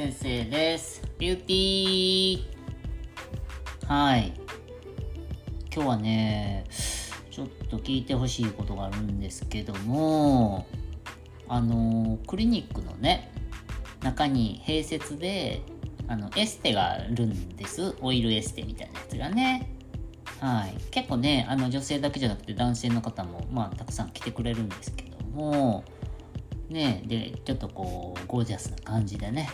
先生です。ビューティー。はい。今日はねちょっと聞いてほしいことがあるんですけどもあのクリニックのね中に併設であのエステがあるんです。オイルエステみたいなやつがね。はい。結構ねあの女性だけじゃなくて男性の方もまあたくさん来てくれるんですけどもねでちょっとこうゴージャスな感じでね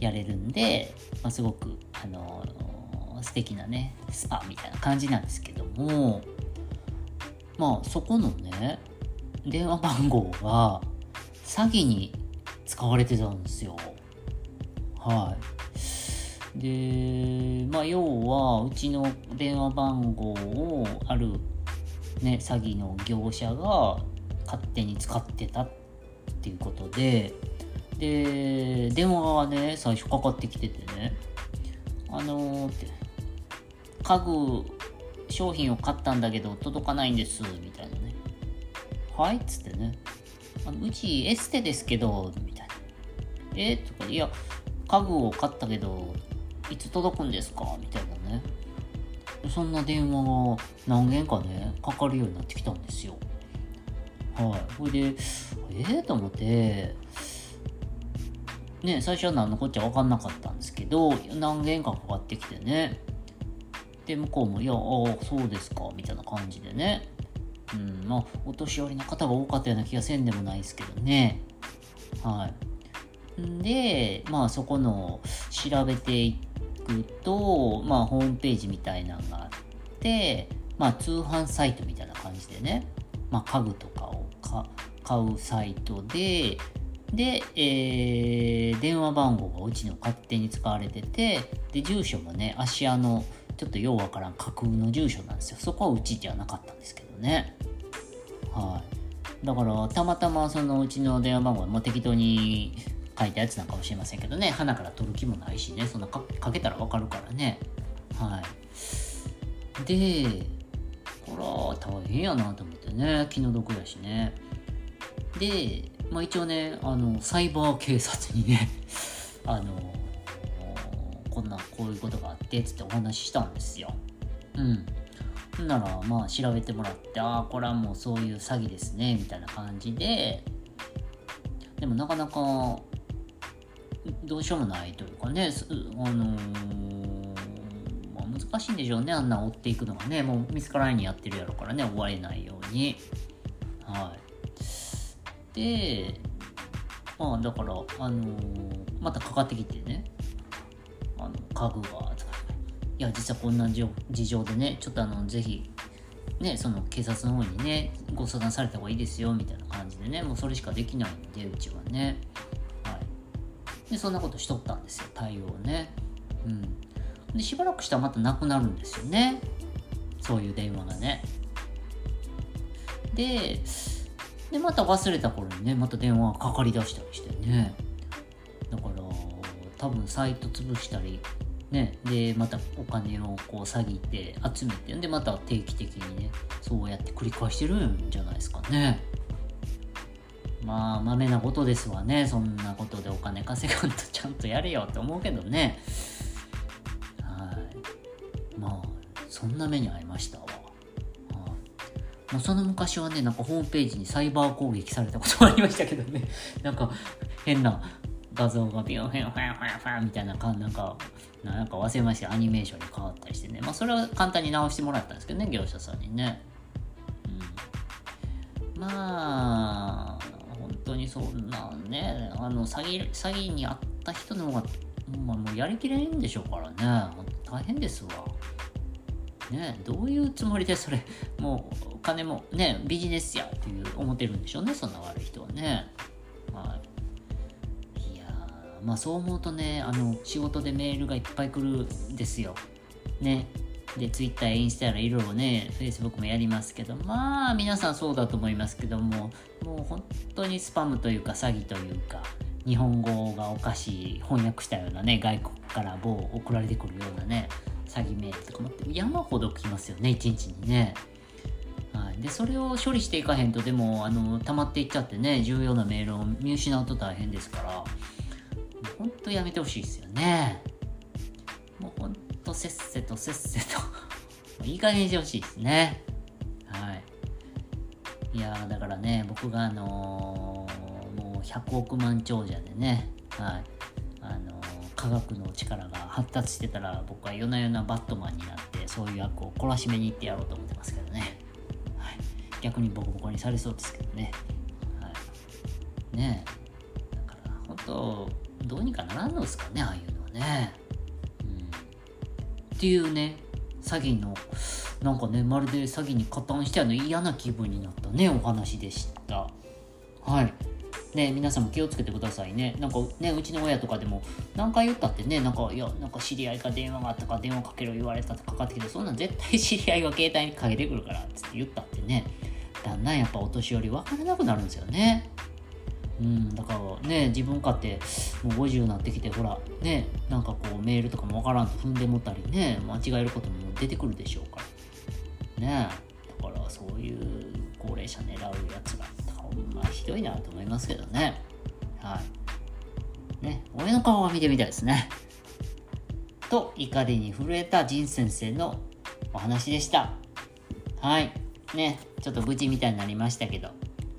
やれるんで、まあ、すごくあのー、素敵なねスパみたいな感じなんですけどもまあそこのね電話番号が詐欺に使われてたんですよ。はい。でまあ要はうちの電話番号をあるね詐欺の業者が勝手に使ってたっていうことでで電話がね最初かかってきててね。あのー、って家具商品を買ったんだけど届かないんですみたいなね。はい？っつってね。あのうちエステですけどみたいな。え？とかいや家具を買ったけどいつ届くんですか？みたいなね。そんな電話が何件かねかかるようになってきたんですよ。はい。ほいでえ？えー、と思って。ね、最初は何のこっちゃ分かんなかったんですけど、何件かかかってきてね。で、向こうも、いや、ああ、そうですか、みたいな感じでね。うん、まあ、お年寄りの方が多かったような気がせんでもないですけどね。はい。んで、まあ、そこの、調べていくと、まあ、ホームページみたいなのがあって、まあ、通販サイトみたいな感じでね、まあ、家具とかを買うサイトで、で、えー、電話番号がうちの勝手に使われてて、で、住所もね、芦屋の、ちょっとようわからん架空の住所なんですよ。そこはうちじゃなかったんですけどね。はい。だから、たまたまそのうちの電話番号も適当に書いたやつなんかもしれませんけどね、鼻から取る気もないしね、そんなかけたらわかるからね。はい。で、こら、大変やなと思ってね、気の毒やしね。で、まあ、一応ねあのサイバー警察にね あのこんなこういうことがあってつってお話ししたんですよ。うん。ならまあ調べてもらってああこれはもうそういう詐欺ですねみたいな感じででもなかなかどうしようもないというかねあのー、ま、難しいんでしょうねあんな追っていくのがねもう見つからないにやってるやろからね終われないようにはいてまあだからあのー、またかかってきてね。あの家具がとかいや実はこんな事情でねちょっとあのぜひねその警察の方にねご相談された方がいいですよみたいな感じでねもうそれしかできないんでうちはね。はい。でそんなことしとったんですよ対応ね。うん。でしばらくしたらまたなくなるんですよね。そういう電話がね。でで、また忘れた頃にね、また電話かかりだしたりしてね。だから、多分サイト潰したり、ね、で、またお金をこう詐欺って集めて、で、また定期的にね、そうやって繰り返してるんじゃないですかね。まあ、まめなことですわね。そんなことでお金稼がんとちゃんとやれよって思うけどね。はい。まあ、そんな目に遭いましたわ。もうその昔はね、なんかホームページにサイバー攻撃されたこともありましたけどね、なんか変な画像がビュンフェンフェンフェンフェンみたいなか、なんか、なんか忘れましたアニメーションに変わったりしてね、まあそれは簡単に直してもらったんですけどね、業者さんにね。うん、まあ、本当にそんなね、あの詐欺、詐欺にあった人の方が、まあ、もうやりきれんでしょうからね、大変ですわ。ね、どういうつもりでそれ、もうお金もね、ビジネスやっていう思ってるんでしょうね、そんな悪い人はね。はい。いやまあそう思うとね、あの、仕事でメールがいっぱい来るんですよ。ね。で、Twitter インスタやらいろいろね、Facebook もやりますけど、まあ皆さんそうだと思いますけども、もう本当にスパムというか詐欺というか、日本語がおかしい翻訳したようなね、外国から某送られてくるようなね、詐欺メールとかも山ほど来ますよね、一日にね。はい、でそれを処理していかへんとでもあの溜まっていっちゃってね重要なメールを見失うと大変ですからほんとやめてほしいですよね。もうほんとせっせとせっせと いい加減にしてほしいですね。はい。いやだからね、僕があのーもう100億万長者でね、はい。科学の力が発達してたら僕は夜な夜なバットマンになってそういう役を懲らしめに行ってやろうと思ってますけどね。はい。逆にボコボコにされそうですけどね。はい。ねえ。だから本当どうにかならんのですかね、ああいうのはね。うん。っていうね、詐欺のなんかねまるで詐欺に加担したような嫌な気分になったねお話でしたはいね皆さんも気をつけてくださいね。なんかねうちの親とかでも何回言ったってねなんかいやなんか知り合いか電話があったか電話かけろ言われたってかかってきてそんなん絶対知り合いは携帯にかけてくるからつって言ったってね。だんだんやっぱお年寄り分からなくなるんですよね。うん、だからね、自分勝手、もう50になってきて、ほら、ね、なんかこうメールとかもわからんと踏んでもったりね、間違えることも出てくるでしょうから。ねだからそういう高齢者狙うやつが、ほんまひどいなと思いますけどね。はい。ね、俺の顔は見てみたいですね。と、怒りに震えた仁先生のお話でした。はい。ね、ちょっと愚痴みたいになりましたけど、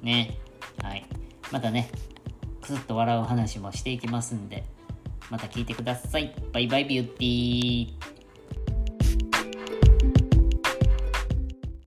ね、はい。またね、くすっと笑う話もしていきますんで、また聞いてください。バイバイビューティー。